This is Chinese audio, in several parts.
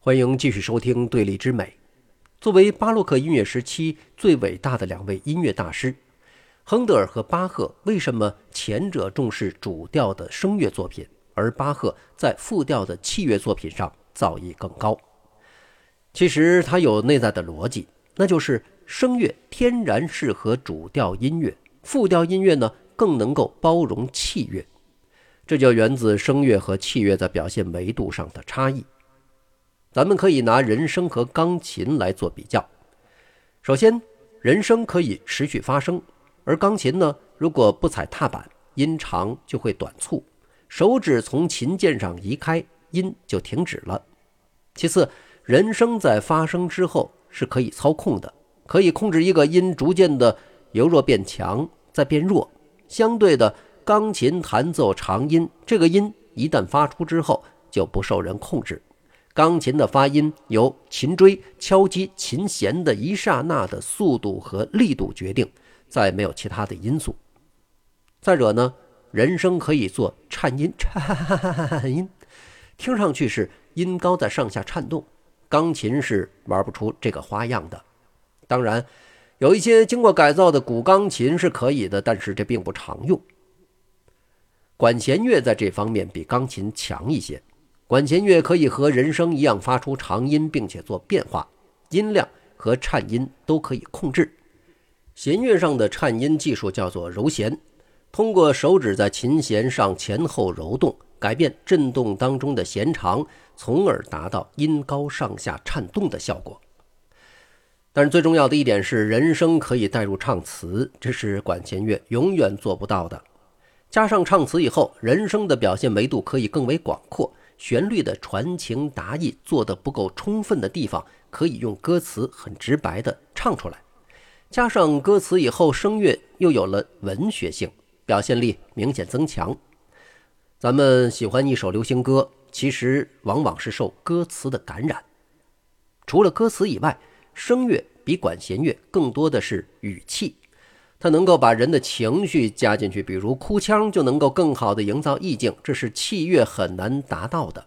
欢迎继续收听《对立之美》。作为巴洛克音乐时期最伟大的两位音乐大师，亨德尔和巴赫，为什么前者重视主调的声乐作品，而巴赫在复调的器乐作品上造诣更高？其实它有内在的逻辑，那就是声乐天然适合主调音乐，复调音乐呢更能够包容器乐。这就源自声乐和器乐在表现维度上的差异。咱们可以拿人声和钢琴来做比较。首先，人声可以持续发声，而钢琴呢，如果不踩踏板，音长就会短促，手指从琴键上移开，音就停止了。其次，人声在发声之后是可以操控的，可以控制一个音逐渐的由弱变强，再变弱。相对的，钢琴弹奏长音，这个音一旦发出之后就不受人控制。钢琴的发音由琴锥敲击琴弦的一刹那的速度和力度决定，再没有其他的因素。再者呢，人声可以做颤音，颤音，听上去是音高在上下颤动，钢琴是玩不出这个花样的。当然，有一些经过改造的古钢琴是可以的，但是这并不常用。管弦乐在这方面比钢琴强一些。管弦乐可以和人声一样发出长音，并且做变化，音量和颤音都可以控制。弦乐上的颤音技术叫做揉弦，通过手指在琴弦上前后揉动，改变振动当中的弦长，从而达到音高上下颤动的效果。但是最重要的一点是，人声可以带入唱词，这是管弦乐永远做不到的。加上唱词以后，人声的表现维度可以更为广阔。旋律的传情达意做得不够充分的地方，可以用歌词很直白的唱出来。加上歌词以后，声乐又有了文学性，表现力明显增强。咱们喜欢一首流行歌，其实往往是受歌词的感染。除了歌词以外，声乐比管弦乐更多的是语气。它能够把人的情绪加进去，比如哭腔就能够更好的营造意境，这是器乐很难达到的。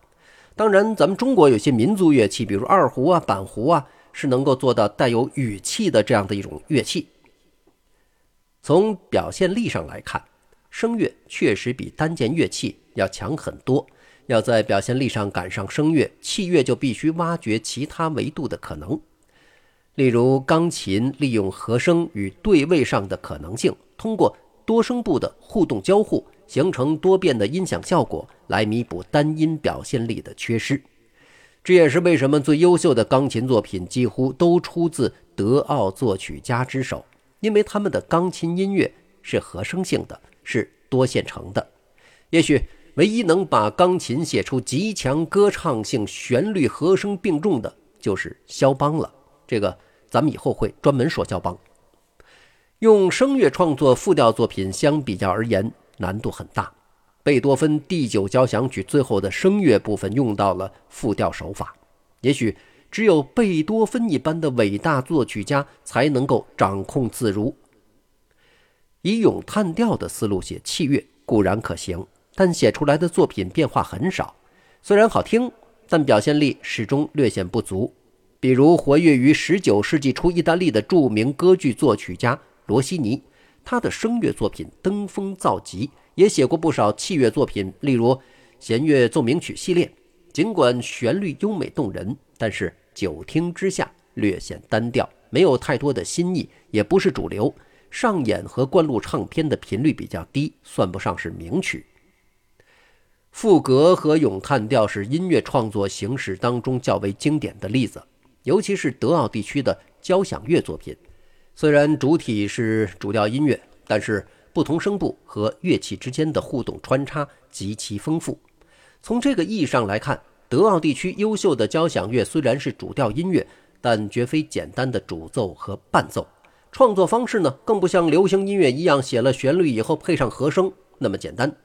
当然，咱们中国有些民族乐器，比如二胡啊、板胡啊，是能够做到带有语气的这样的一种乐器。从表现力上来看，声乐确实比单件乐器要强很多。要在表现力上赶上声乐，器乐就必须挖掘其他维度的可能。例如，钢琴利用和声与对位上的可能性，通过多声部的互动交互，形成多变的音响效果，来弥补单音表现力的缺失。这也是为什么最优秀的钢琴作品几乎都出自德奥作曲家之手，因为他们的钢琴音乐是和声性的，是多线程的。也许唯一能把钢琴写出极强歌唱性、旋律和声并重的，就是肖邦了。这个咱们以后会专门说肖邦。用声乐创作复调作品，相比较而言难度很大。贝多芬第九交响曲最后的声乐部分用到了复调手法，也许只有贝多芬一般的伟大作曲家才能够掌控自如。以咏叹调的思路写器乐固然可行，但写出来的作品变化很少，虽然好听，但表现力始终略显不足。比如活跃于19世纪初意大利的著名歌剧作曲家罗西尼，他的声乐作品登峰造极，也写过不少器乐作品，例如弦乐奏鸣曲系列。尽管旋律优美动人，但是久听之下略显单调，没有太多的新意，也不是主流。上演和灌录唱片的频率比较低，算不上是名曲。赋格和咏叹调是音乐创作形式当中较为经典的例子。尤其是德奥地区的交响乐作品，虽然主体是主调音乐，但是不同声部和乐器之间的互动穿插极其丰富。从这个意义上来看，德奥地区优秀的交响乐虽然是主调音乐，但绝非简单的主奏和伴奏。创作方式呢，更不像流行音乐一样写了旋律以后配上和声那么简单。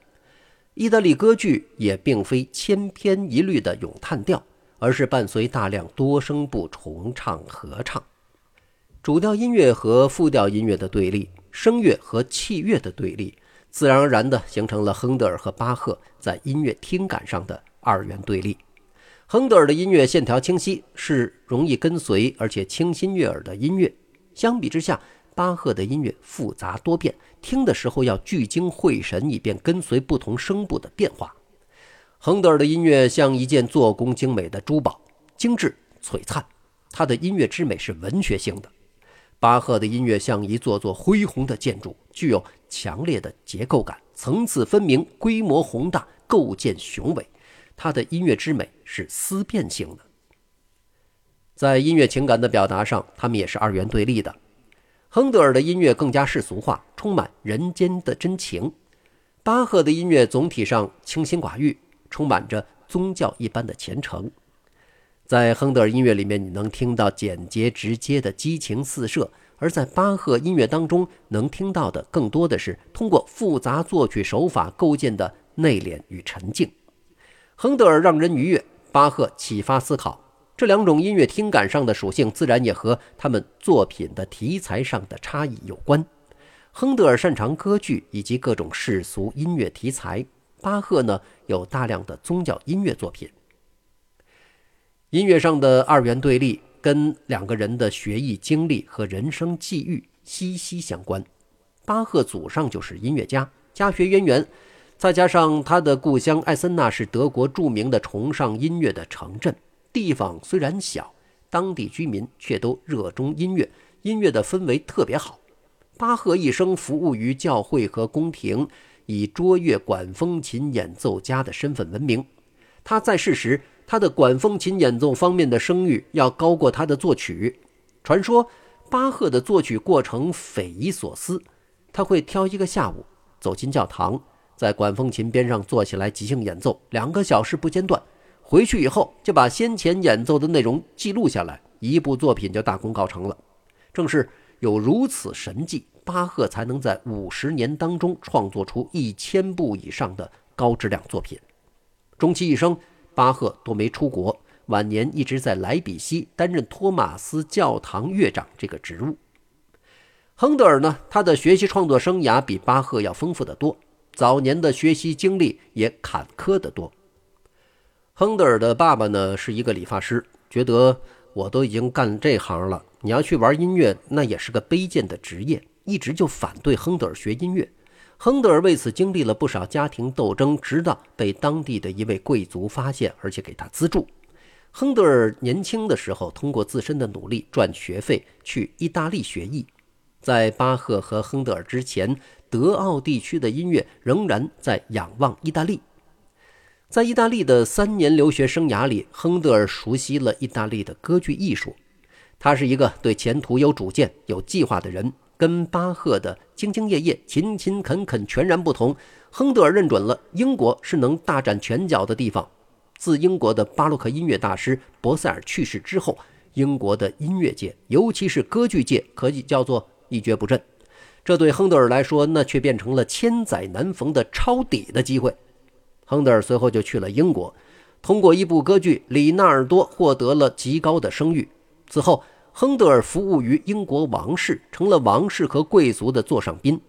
意大利歌剧也并非千篇一律的咏叹调。而是伴随大量多声部重唱合唱，主调音乐和副调音乐的对立，声乐和器乐的对立，自然而然地形成了亨德尔和巴赫在音乐听感上的二元对立。亨德尔的音乐线条清晰，是容易跟随而且清新悦耳的音乐。相比之下，巴赫的音乐复杂多变，听的时候要聚精会神，以便跟随不同声部的变化。亨德尔的音乐像一件做工精美的珠宝，精致璀璨。他的音乐之美是文学性的。巴赫的音乐像一座座恢宏的建筑，具有强烈的结构感，层次分明，规模宏大，构建雄伟。他的音乐之美是思辨性的，在音乐情感的表达上，他们也是二元对立的。亨德尔的音乐更加世俗化，充满人间的真情；巴赫的音乐总体上清心寡欲，充满着宗教一般的虔诚。在亨德尔音乐里面，你能听到简洁直接的激情四射；而在巴赫音乐当中，能听到的更多的是通过复杂作曲手法构建的内敛与沉静。亨德尔让人愉悦，巴赫启发思考，这两种音乐听感上的属性，自然也和他们作品的题材上的差异有关。亨德尔擅长歌剧以及各种世俗音乐题材，巴赫呢有大量的宗教音乐作品。音乐上的二元对立，跟两个人的学艺经历和人生际遇息息相关。巴赫祖上就是音乐家，家学渊源。再加上他的故乡艾森纳是德国著名的崇尚音乐的城镇，地方虽然小，当地居民却都热衷音乐，音乐的氛围特别好。巴赫一生服务于教会和宫廷，以卓越管风琴演奏家的身份闻名。他在世时，他的管风琴演奏方面的声誉要高过他的作曲。传说巴赫的作曲过程匪夷所思，他会挑一个下午走进教堂。在管风琴边上坐起来即兴演奏，两个小时不间断。回去以后就把先前演奏的内容记录下来，一部作品就大功告成了。正是有如此神迹，巴赫才能在五十年当中创作出一千部以上的高质量作品。终其一生，巴赫都没出国，晚年一直在莱比锡担任托马斯教堂乐长这个职务。亨德尔呢，他的学习创作生涯比巴赫要丰富得多。早年的学习经历也坎坷得多。亨德尔的爸爸呢是一个理发师，觉得我都已经干这行了，你要去玩音乐，那也是个卑贱的职业，一直就反对亨德尔学音乐。亨德尔为此经历了不少家庭斗争，直到被当地的一位贵族发现，而且给他资助。亨德尔年轻的时候，通过自身的努力赚学费去意大利学艺。在巴赫和亨德尔之前。德奥地区的音乐仍然在仰望意大利。在意大利的三年留学生涯里，亨德尔熟悉了意大利的歌剧艺术。他是一个对前途有主见、有计划的人，跟巴赫的兢兢业业、勤勤恳恳全然不同。亨德尔认准了英国是能大展拳脚的地方。自英国的巴洛克音乐大师博塞尔去世之后，英国的音乐界，尤其是歌剧界，可以叫做一蹶不振。这对亨德尔来说，那却变成了千载难逢的抄底的机会。亨德尔随后就去了英国，通过一部歌剧《里纳尔多》获得了极高的声誉。此后，亨德尔服务于英国王室，成了王室和贵族的座上宾。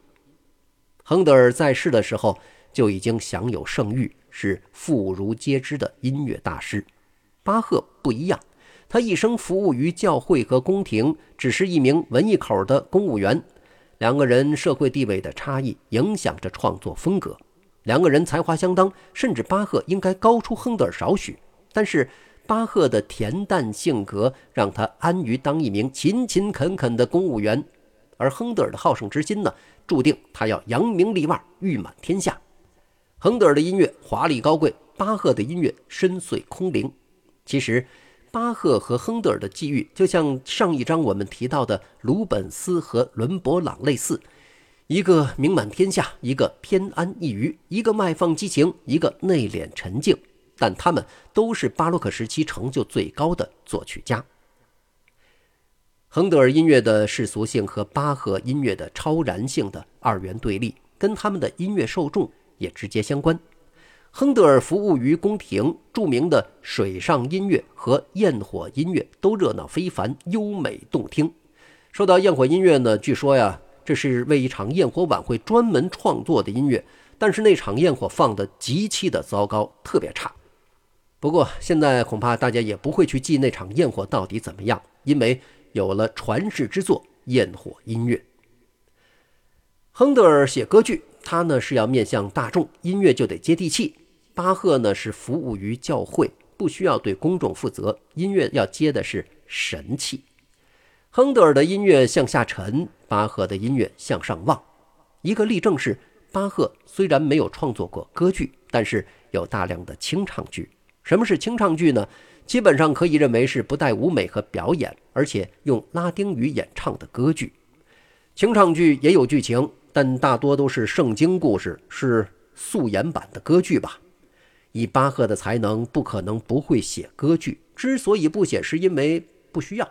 亨德尔在世的时候就已经享有盛誉，是妇孺皆知的音乐大师。巴赫不一样，他一生服务于教会和宫廷，只是一名文艺口的公务员。两个人社会地位的差异影响着创作风格。两个人才华相当，甚至巴赫应该高出亨德尔少许。但是巴赫的恬淡性格让他安于当一名勤勤恳恳的公务员，而亨德尔的好胜之心呢，注定他要扬名立万，誉满天下。亨德尔的音乐华丽高贵，巴赫的音乐深邃空灵。其实。巴赫和亨德尔的际遇，就像上一章我们提到的鲁本斯和伦勃朗类似，一个名满天下，一个偏安一隅，一个外放激情，一个内敛沉静，但他们都是巴洛克时期成就最高的作曲家。亨德尔音乐的世俗性和巴赫音乐的超然性的二元对立，跟他们的音乐受众也直接相关。亨德尔服务于宫廷，著名的水上音乐和焰火音乐都热闹非凡、优美动听。说到焰火音乐呢，据说呀，这是为一场焰火晚会专门创作的音乐，但是那场焰火放的极其的糟糕，特别差。不过现在恐怕大家也不会去记那场焰火到底怎么样，因为有了传世之作《焰火音乐》。亨德尔写歌剧，他呢是要面向大众，音乐就得接地气；巴赫呢是服务于教会，不需要对公众负责，音乐要接的是神气。亨德尔的音乐向下沉，巴赫的音乐向上望。一个例证是，巴赫虽然没有创作过歌剧，但是有大量的清唱剧。什么是清唱剧呢？基本上可以认为是不带舞美和表演，而且用拉丁语演唱的歌剧。清唱剧也有剧情，但大多都是圣经故事，是素颜版的歌剧吧。以巴赫的才能，不可能不会写歌剧。之所以不写，是因为不需要。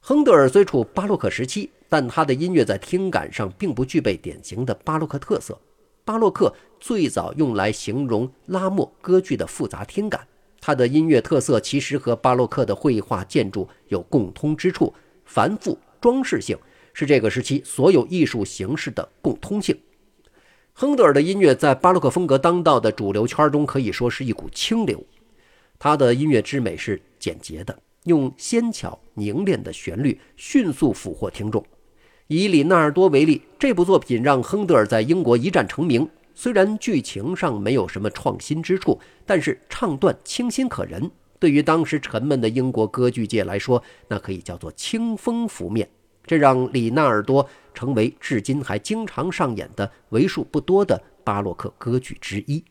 亨德尔虽处巴洛克时期，但他的音乐在听感上并不具备典型的巴洛克特色。巴洛克最早用来形容拉莫歌剧的复杂听感，它的音乐特色其实和巴洛克的绘画建筑有共通之处，繁复装饰性是这个时期所有艺术形式的共通性。亨德尔的音乐在巴洛克风格当道的主流圈中可以说是一股清流，他的音乐之美是简洁的，用纤巧凝练的旋律迅速俘获听众。以里纳尔多为例，这部作品让亨德尔在英国一战成名。虽然剧情上没有什么创新之处，但是唱段清新可人。对于当时沉闷的英国歌剧界来说，那可以叫做清风拂面。这让里纳尔多成为至今还经常上演的为数不多的巴洛克歌剧之一。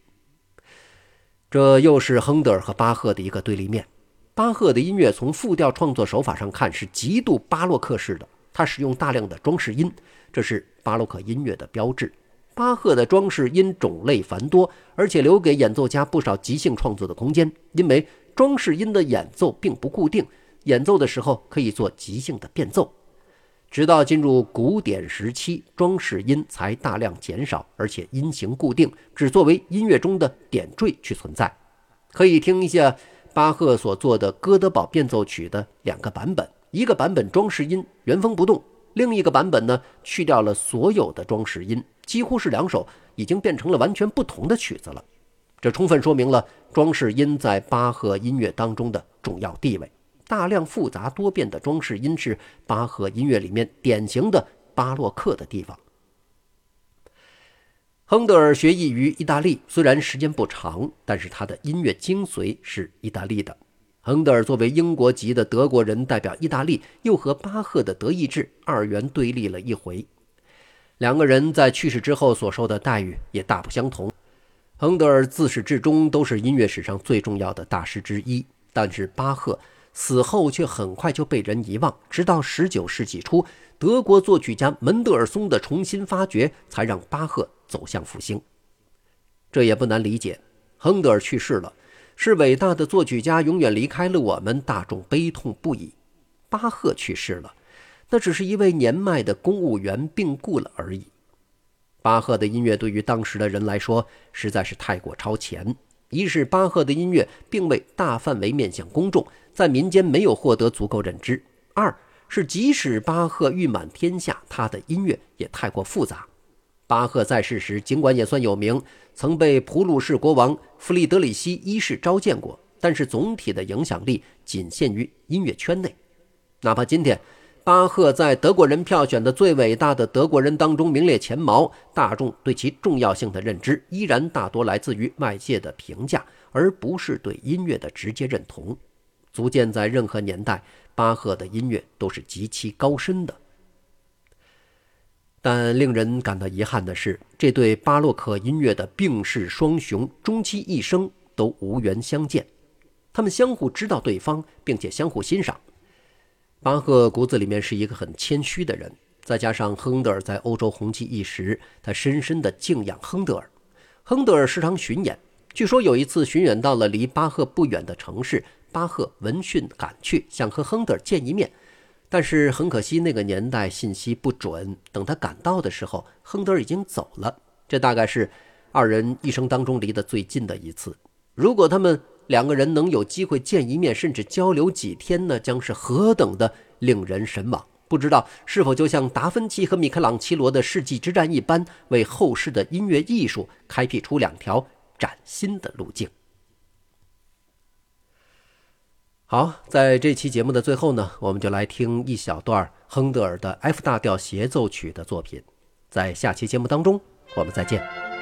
这又是亨德尔和巴赫的一个对立面。巴赫的音乐从复调创作手法上看是极度巴洛克式的。他使用大量的装饰音，这是巴洛克音乐的标志。巴赫的装饰音种类繁多，而且留给演奏家不少即兴创作的空间。因为装饰音的演奏并不固定，演奏的时候可以做即兴的变奏。直到进入古典时期，装饰音才大量减少，而且音型固定，只作为音乐中的点缀去存在。可以听一下巴赫所做的《哥德堡变奏曲》的两个版本。一个版本装饰音原封不动，另一个版本呢去掉了所有的装饰音，几乎是两首已经变成了完全不同的曲子了。这充分说明了装饰音在巴赫音乐当中的重要地位。大量复杂多变的装饰音是巴赫音乐里面典型的巴洛克的地方。亨德尔学艺于意大利，虽然时间不长，但是他的音乐精髓是意大利的。亨德尔作为英国籍的德国人，代表意大利，又和巴赫的德意志二元对立了一回。两个人在去世之后所受的待遇也大不相同。亨德尔自始至终都是音乐史上最重要的大师之一，但是巴赫死后却很快就被人遗忘。直到19世纪初，德国作曲家门德尔松的重新发掘，才让巴赫走向复兴。这也不难理解，亨德尔去世了。是伟大的作曲家永远离开了我们，大众悲痛不已。巴赫去世了，那只是一位年迈的公务员病故了而已。巴赫的音乐对于当时的人来说实在是太过超前。一是巴赫的音乐并未大范围面向公众，在民间没有获得足够认知；二是即使巴赫誉满天下，他的音乐也太过复杂。巴赫在世时，尽管也算有名，曾被普鲁士国王弗里德里希一世召见过，但是总体的影响力仅限于音乐圈内。哪怕今天，巴赫在德国人票选的最伟大的德国人当中名列前茅，大众对其重要性的认知依然大多来自于外界的评价，而不是对音乐的直接认同。足见在任何年代，巴赫的音乐都是极其高深的。但令人感到遗憾的是，这对巴洛克音乐的病逝双雄终其一生都无缘相见。他们相互知道对方，并且相互欣赏。巴赫骨子里面是一个很谦虚的人，再加上亨德尔在欧洲红极一时，他深深的敬仰亨德尔。亨德尔时常巡演，据说有一次巡演到了离巴赫不远的城市，巴赫闻讯赶去，想和亨德尔见一面。但是很可惜，那个年代信息不准。等他赶到的时候，亨德尔已经走了。这大概是二人一生当中离得最近的一次。如果他们两个人能有机会见一面，甚至交流几天呢，将是何等的令人神往！不知道是否就像达芬奇和米开朗基罗的世纪之战一般，为后世的音乐艺术开辟出两条崭新的路径。好，在这期节目的最后呢，我们就来听一小段亨德尔的 F 大调协奏曲的作品。在下期节目当中，我们再见。